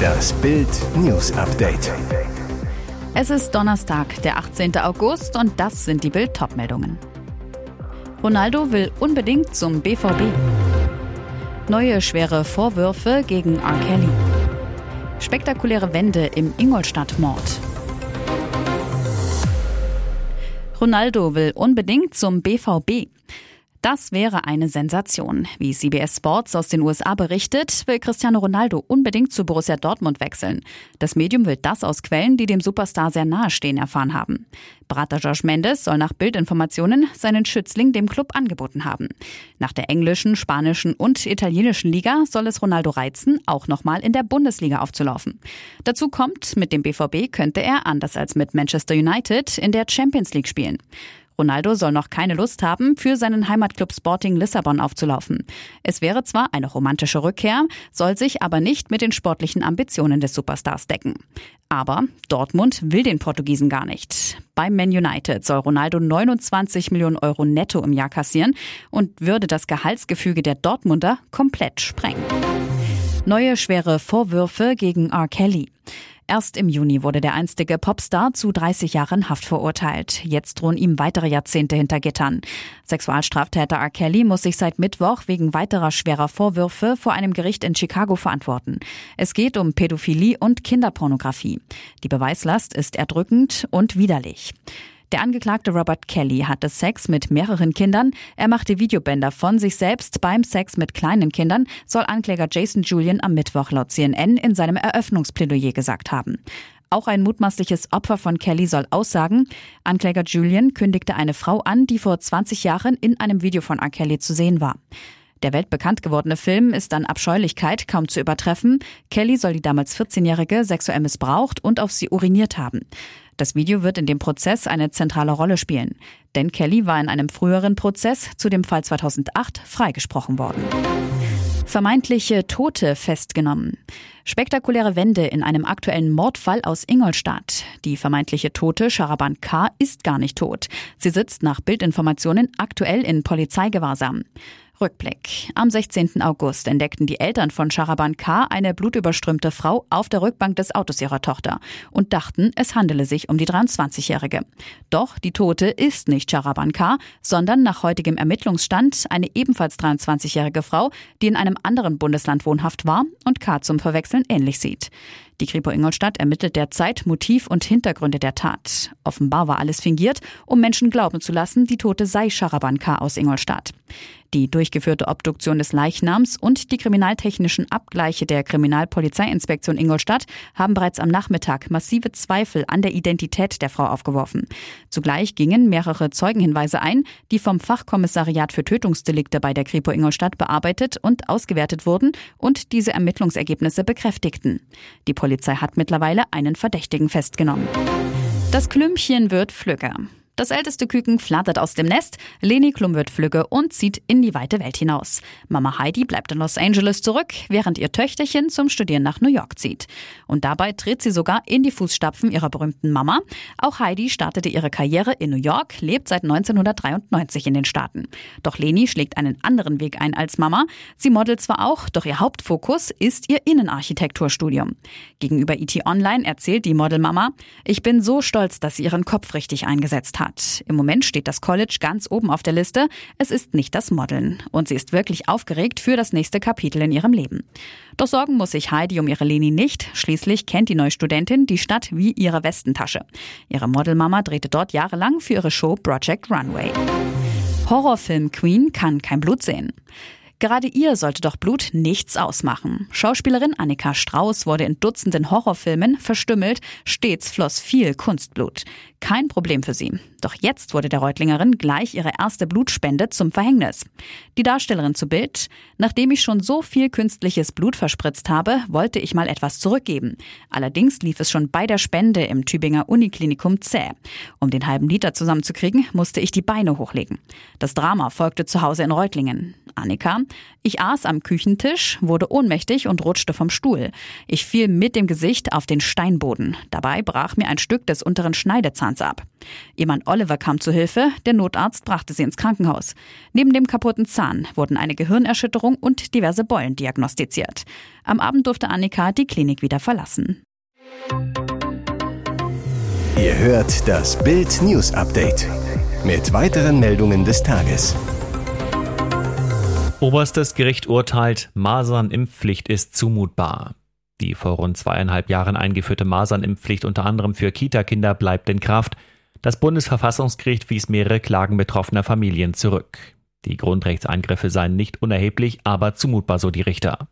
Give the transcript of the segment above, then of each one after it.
Das Bild News Update. Es ist Donnerstag, der 18. August und das sind die Bild meldungen Ronaldo will unbedingt zum BVB. Neue schwere Vorwürfe gegen R. Kelly. Spektakuläre Wende im Ingolstadt-Mord. Ronaldo will unbedingt zum BVB. Das wäre eine Sensation. Wie CBS Sports aus den USA berichtet, will Cristiano Ronaldo unbedingt zu Borussia Dortmund wechseln. Das Medium will das aus Quellen, die dem Superstar sehr nahestehen, erfahren haben. Berater Josh Mendes soll nach Bildinformationen seinen Schützling dem Club angeboten haben. Nach der englischen, spanischen und italienischen Liga soll es Ronaldo reizen, auch nochmal in der Bundesliga aufzulaufen. Dazu kommt, mit dem BVB könnte er, anders als mit Manchester United, in der Champions League spielen. Ronaldo soll noch keine Lust haben, für seinen Heimatclub Sporting Lissabon aufzulaufen. Es wäre zwar eine romantische Rückkehr, soll sich aber nicht mit den sportlichen Ambitionen des Superstars decken. Aber Dortmund will den Portugiesen gar nicht. Beim Man United soll Ronaldo 29 Millionen Euro netto im Jahr kassieren und würde das Gehaltsgefüge der Dortmunder komplett sprengen. Neue schwere Vorwürfe gegen R. Kelly. Erst im Juni wurde der einstige Popstar zu 30 Jahren Haft verurteilt. Jetzt drohen ihm weitere Jahrzehnte hinter Gittern. Sexualstraftäter R. Kelly muss sich seit Mittwoch wegen weiterer schwerer Vorwürfe vor einem Gericht in Chicago verantworten. Es geht um Pädophilie und Kinderpornografie. Die Beweislast ist erdrückend und widerlich. Der Angeklagte Robert Kelly hatte Sex mit mehreren Kindern. Er machte Videobänder von sich selbst beim Sex mit kleinen Kindern, soll Ankläger Jason Julian am Mittwoch laut CNN in seinem Eröffnungsplädoyer gesagt haben. Auch ein mutmaßliches Opfer von Kelly soll aussagen. Ankläger Julian kündigte eine Frau an, die vor 20 Jahren in einem Video von R. Kelly zu sehen war. Der weltbekannt gewordene Film ist an Abscheulichkeit kaum zu übertreffen. Kelly soll die damals 14-Jährige sexuell missbraucht und auf sie uriniert haben. Das Video wird in dem Prozess eine zentrale Rolle spielen. Denn Kelly war in einem früheren Prozess zu dem Fall 2008 freigesprochen worden. Vermeintliche Tote festgenommen. Spektakuläre Wende in einem aktuellen Mordfall aus Ingolstadt. Die vermeintliche Tote Sharaban K. ist gar nicht tot. Sie sitzt nach Bildinformationen aktuell in Polizeigewahrsam. Rückblick. Am 16. August entdeckten die Eltern von Sharaban K. eine blutüberströmte Frau auf der Rückbank des Autos ihrer Tochter und dachten, es handele sich um die 23-Jährige. Doch die Tote ist nicht Sharaban K., sondern nach heutigem Ermittlungsstand eine ebenfalls 23-jährige Frau, die in einem anderen Bundesland wohnhaft war und K. zum Verwechseln ähnlich sieht. Die Kripo Ingolstadt ermittelt derzeit Motiv und Hintergründe der Tat. Offenbar war alles fingiert, um Menschen glauben zu lassen, die Tote sei Sharaban K. aus Ingolstadt. Die durchgeführte Obduktion des Leichnams und die kriminaltechnischen Abgleiche der Kriminalpolizeiinspektion Ingolstadt haben bereits am Nachmittag massive Zweifel an der Identität der Frau aufgeworfen. Zugleich gingen mehrere Zeugenhinweise ein, die vom Fachkommissariat für Tötungsdelikte bei der Kripo Ingolstadt bearbeitet und ausgewertet wurden und diese Ermittlungsergebnisse bekräftigten. Die Polizei hat mittlerweile einen Verdächtigen festgenommen. Das Klümpchen wird flügger. Das älteste Küken flattert aus dem Nest, Leni Klum wird flügge und zieht in die weite Welt hinaus. Mama Heidi bleibt in Los Angeles zurück, während ihr Töchterchen zum Studieren nach New York zieht. Und dabei tritt sie sogar in die Fußstapfen ihrer berühmten Mama. Auch Heidi startete ihre Karriere in New York, lebt seit 1993 in den Staaten. Doch Leni schlägt einen anderen Weg ein als Mama. Sie modelt zwar auch, doch ihr Hauptfokus ist ihr Innenarchitekturstudium. Gegenüber IT Online erzählt die Modelmama, ich bin so stolz, dass sie ihren Kopf richtig eingesetzt hat hat. Im Moment steht das College ganz oben auf der Liste. Es ist nicht das Modeln. Und sie ist wirklich aufgeregt für das nächste Kapitel in ihrem Leben. Doch sorgen muss sich Heidi um ihre Leni nicht. Schließlich kennt die neue Studentin die Stadt wie ihre Westentasche. Ihre Modelmama drehte dort jahrelang für ihre Show Project Runway. Horrorfilm Queen kann kein Blut sehen. Gerade ihr sollte doch Blut nichts ausmachen. Schauspielerin Annika Strauß wurde in Dutzenden Horrorfilmen verstümmelt, stets floss viel Kunstblut. Kein Problem für sie. Doch jetzt wurde der Reutlingerin gleich ihre erste Blutspende zum Verhängnis. Die Darstellerin zu Bild, nachdem ich schon so viel künstliches Blut verspritzt habe, wollte ich mal etwas zurückgeben. Allerdings lief es schon bei der Spende im Tübinger Uniklinikum zäh. Um den halben Liter zusammenzukriegen, musste ich die Beine hochlegen. Das Drama folgte zu Hause in Reutlingen. Annika, ich aß am Küchentisch, wurde ohnmächtig und rutschte vom Stuhl. Ich fiel mit dem Gesicht auf den Steinboden. Dabei brach mir ein Stück des unteren Schneidezahns Zahns ab. Ihr Mann Oliver kam zu Hilfe, der Notarzt brachte sie ins Krankenhaus. Neben dem kaputten Zahn wurden eine Gehirnerschütterung und diverse Beulen diagnostiziert. Am Abend durfte Annika die Klinik wieder verlassen. Ihr hört das Bild News Update mit weiteren Meldungen des Tages. Oberstes Gericht urteilt, Masernimpfpflicht ist zumutbar. Die vor rund zweieinhalb Jahren eingeführte Masernimpfpflicht unter anderem für Kita-Kinder bleibt in Kraft. Das Bundesverfassungsgericht wies mehrere Klagen betroffener Familien zurück. Die Grundrechtseingriffe seien nicht unerheblich, aber zumutbar, so die Richter.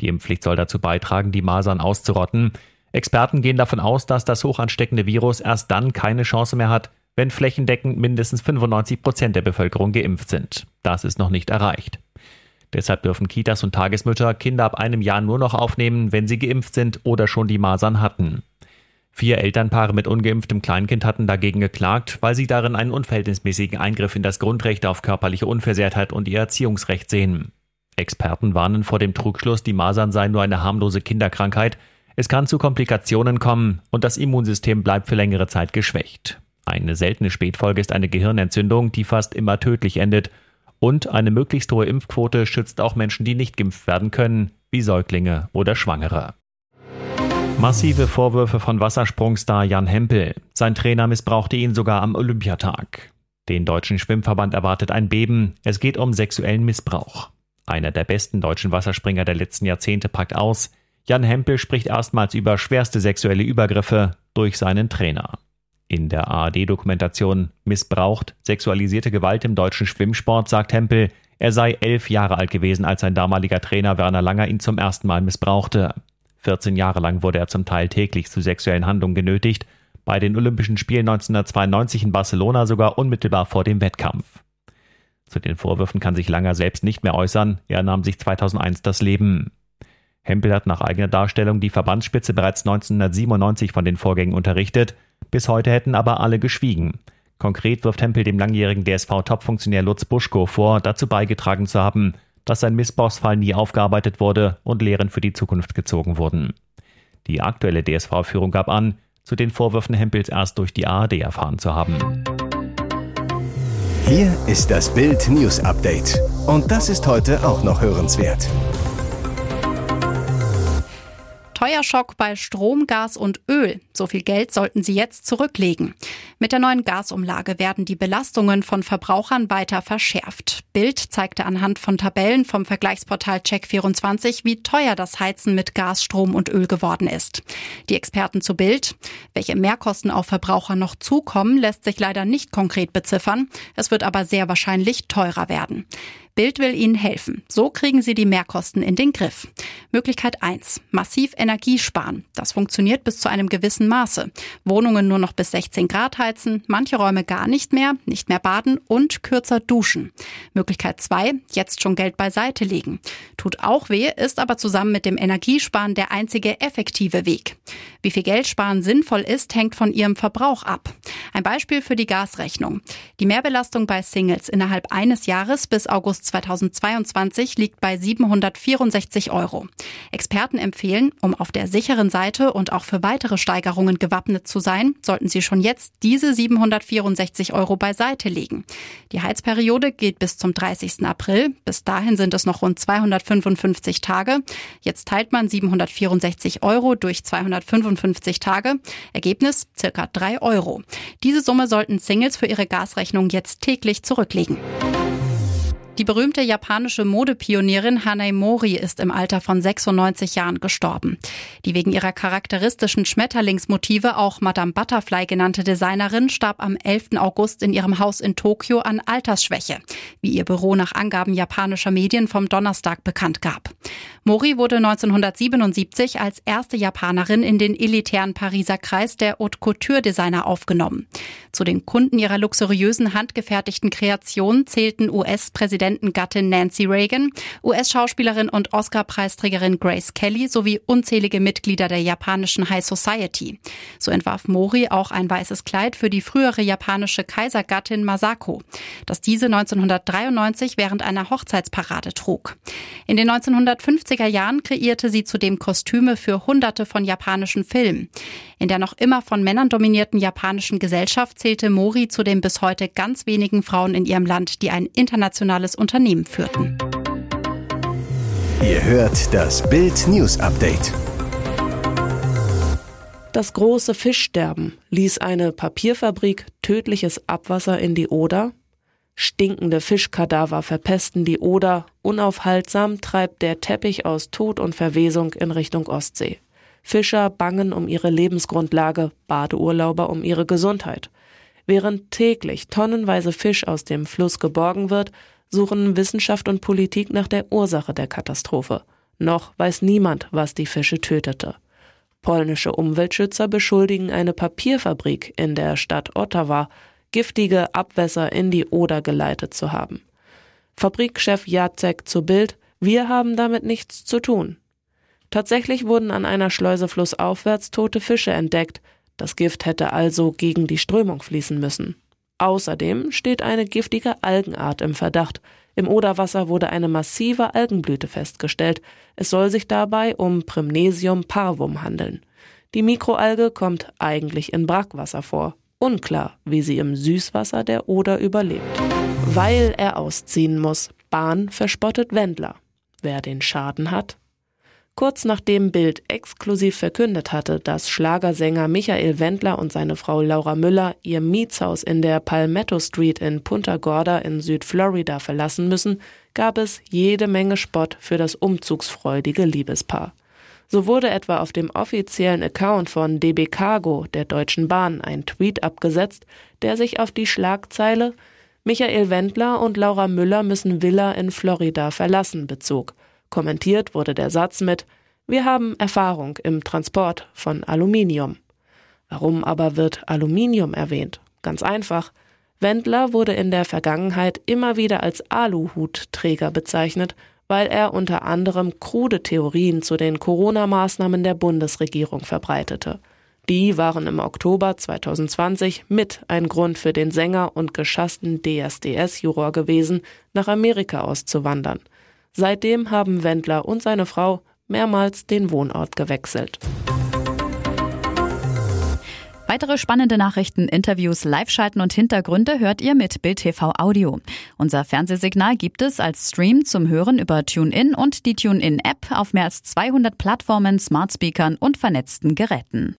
Die Impfpflicht soll dazu beitragen, die Masern auszurotten. Experten gehen davon aus, dass das hochansteckende Virus erst dann keine Chance mehr hat, wenn flächendeckend mindestens 95 Prozent der Bevölkerung geimpft sind. Das ist noch nicht erreicht. Deshalb dürfen Kitas und Tagesmütter Kinder ab einem Jahr nur noch aufnehmen, wenn sie geimpft sind oder schon die Masern hatten. Vier Elternpaare mit ungeimpftem Kleinkind hatten dagegen geklagt, weil sie darin einen unverhältnismäßigen Eingriff in das Grundrecht auf körperliche Unversehrtheit und ihr Erziehungsrecht sehen. Experten warnen vor dem Trugschluss, die Masern seien nur eine harmlose Kinderkrankheit. Es kann zu Komplikationen kommen und das Immunsystem bleibt für längere Zeit geschwächt. Eine seltene Spätfolge ist eine Gehirnentzündung, die fast immer tödlich endet. Und eine möglichst hohe Impfquote schützt auch Menschen, die nicht geimpft werden können, wie Säuglinge oder Schwangere. Massive Vorwürfe von Wassersprungstar Jan Hempel. Sein Trainer missbrauchte ihn sogar am Olympiatag. Den deutschen Schwimmverband erwartet ein Beben. Es geht um sexuellen Missbrauch. Einer der besten deutschen Wasserspringer der letzten Jahrzehnte packt aus. Jan Hempel spricht erstmals über schwerste sexuelle Übergriffe durch seinen Trainer. In der ARD-Dokumentation Missbraucht, sexualisierte Gewalt im deutschen Schwimmsport sagt Hempel, er sei elf Jahre alt gewesen, als sein damaliger Trainer Werner Langer ihn zum ersten Mal missbrauchte. 14 Jahre lang wurde er zum Teil täglich zu sexuellen Handlungen genötigt, bei den Olympischen Spielen 1992 in Barcelona sogar unmittelbar vor dem Wettkampf. Zu den Vorwürfen kann sich Langer selbst nicht mehr äußern, er nahm sich 2001 das Leben. Hempel hat nach eigener Darstellung die Verbandsspitze bereits 1997 von den Vorgängen unterrichtet, bis heute hätten aber alle geschwiegen. Konkret wirft Hempel dem langjährigen DSV-Topfunktionär Lutz Buschko vor, dazu beigetragen zu haben, dass sein Missbrauchsfall nie aufgearbeitet wurde und Lehren für die Zukunft gezogen wurden. Die aktuelle DSV-Führung gab an, zu den Vorwürfen Hempels erst durch die ARD erfahren zu haben. Hier ist das Bild News Update. Und das ist heute auch noch hörenswert. Teuer Schock bei Strom, Gas und Öl. So viel Geld sollten Sie jetzt zurücklegen. Mit der neuen Gasumlage werden die Belastungen von Verbrauchern weiter verschärft. Bild zeigte anhand von Tabellen vom Vergleichsportal Check24, wie teuer das Heizen mit Gas, Strom und Öl geworden ist. Die Experten zu Bild. Welche Mehrkosten auf Verbraucher noch zukommen, lässt sich leider nicht konkret beziffern. Es wird aber sehr wahrscheinlich teurer werden. Bild will Ihnen helfen. So kriegen Sie die Mehrkosten in den Griff. Möglichkeit 1. Massiv Energie sparen. Das funktioniert bis zu einem gewissen Maße. Wohnungen nur noch bis 16 Grad heizen, manche Räume gar nicht mehr, nicht mehr baden und kürzer duschen. Möglichkeit 2. Jetzt schon Geld beiseite legen. Tut auch weh, ist aber zusammen mit dem Energiesparen der einzige effektive Weg. Wie viel Geld sparen sinnvoll ist, hängt von Ihrem Verbrauch ab. Ein Beispiel für die Gasrechnung. Die Mehrbelastung bei Singles innerhalb eines Jahres bis August 2022 liegt bei 764 Euro. Experten empfehlen, um auf der sicheren Seite und auch für weitere Steigerungen gewappnet zu sein, sollten Sie schon jetzt diese 764 Euro beiseite legen. Die Heizperiode geht bis zum 30. April. Bis dahin sind es noch rund 255 Tage. Jetzt teilt man 764 Euro durch 255 Tage. Ergebnis circa 3 Euro. Diese Summe sollten Singles für ihre Gasrechnung jetzt täglich zurücklegen. Die berühmte japanische Modepionierin Hanei Mori ist im Alter von 96 Jahren gestorben. Die wegen ihrer charakteristischen Schmetterlingsmotive auch Madame Butterfly genannte Designerin starb am 11. August in ihrem Haus in Tokio an Altersschwäche, wie ihr Büro nach Angaben japanischer Medien vom Donnerstag bekannt gab. Mori wurde 1977 als erste Japanerin in den elitären Pariser Kreis der Haute Couture Designer aufgenommen. Zu den Kunden ihrer luxuriösen handgefertigten Kreationen zählten US-Präsident Präsidentengattin Nancy Reagan, US-Schauspielerin und Oscar-Preisträgerin Grace Kelly sowie unzählige Mitglieder der japanischen High Society. So entwarf Mori auch ein weißes Kleid für die frühere japanische Kaisergattin Masako, das diese 1993 während einer Hochzeitsparade trug. In den 1950 80er Jahren kreierte sie zudem Kostüme für hunderte von japanischen Filmen. In der noch immer von Männern dominierten japanischen Gesellschaft zählte Mori zu den bis heute ganz wenigen Frauen in ihrem Land, die ein internationales Unternehmen führten. Ihr hört das Bild News Update. Das große Fischsterben ließ eine Papierfabrik tödliches Abwasser in die Oder. Stinkende Fischkadaver verpesten die Oder. Unaufhaltsam treibt der Teppich aus Tod und Verwesung in Richtung Ostsee. Fischer bangen um ihre Lebensgrundlage, Badeurlauber um ihre Gesundheit. Während täglich tonnenweise Fisch aus dem Fluss geborgen wird, suchen Wissenschaft und Politik nach der Ursache der Katastrophe. Noch weiß niemand, was die Fische tötete. Polnische Umweltschützer beschuldigen eine Papierfabrik in der Stadt Ottawa, giftige Abwässer in die Oder geleitet zu haben. Fabrikchef Jacek zu Bild, wir haben damit nichts zu tun. Tatsächlich wurden an einer Schleuse flussaufwärts tote Fische entdeckt, das Gift hätte also gegen die Strömung fließen müssen. Außerdem steht eine giftige Algenart im Verdacht, im Oderwasser wurde eine massive Algenblüte festgestellt. Es soll sich dabei um Primnesium parvum handeln. Die Mikroalge kommt eigentlich in Brackwasser vor. Unklar, wie sie im Süßwasser der Oder überlebt. Weil er ausziehen muss. Bahn verspottet Wendler. Wer den Schaden hat? Kurz nachdem Bild exklusiv verkündet hatte, dass Schlagersänger Michael Wendler und seine Frau Laura Müller ihr Mietshaus in der Palmetto Street in Punta Gorda in Südflorida verlassen müssen, gab es jede Menge Spott für das umzugsfreudige Liebespaar. So wurde etwa auf dem offiziellen Account von DB Cargo der Deutschen Bahn ein Tweet abgesetzt, der sich auf die Schlagzeile Michael Wendler und Laura Müller müssen Villa in Florida verlassen bezog. Kommentiert wurde der Satz mit Wir haben Erfahrung im Transport von Aluminium. Warum aber wird Aluminium erwähnt? Ganz einfach. Wendler wurde in der Vergangenheit immer wieder als Aluhutträger bezeichnet, weil er unter anderem krude Theorien zu den Corona-Maßnahmen der Bundesregierung verbreitete. Die waren im Oktober 2020 mit ein Grund für den Sänger und geschassten DSDS-Juror gewesen, nach Amerika auszuwandern. Seitdem haben Wendler und seine Frau mehrmals den Wohnort gewechselt. Weitere spannende Nachrichten, Interviews, Live-Schalten und Hintergründe hört ihr mit Bild TV Audio. Unser Fernsehsignal gibt es als Stream zum Hören über TuneIn und die TuneIn-App auf mehr als 200 Plattformen, Smartspeakern und vernetzten Geräten.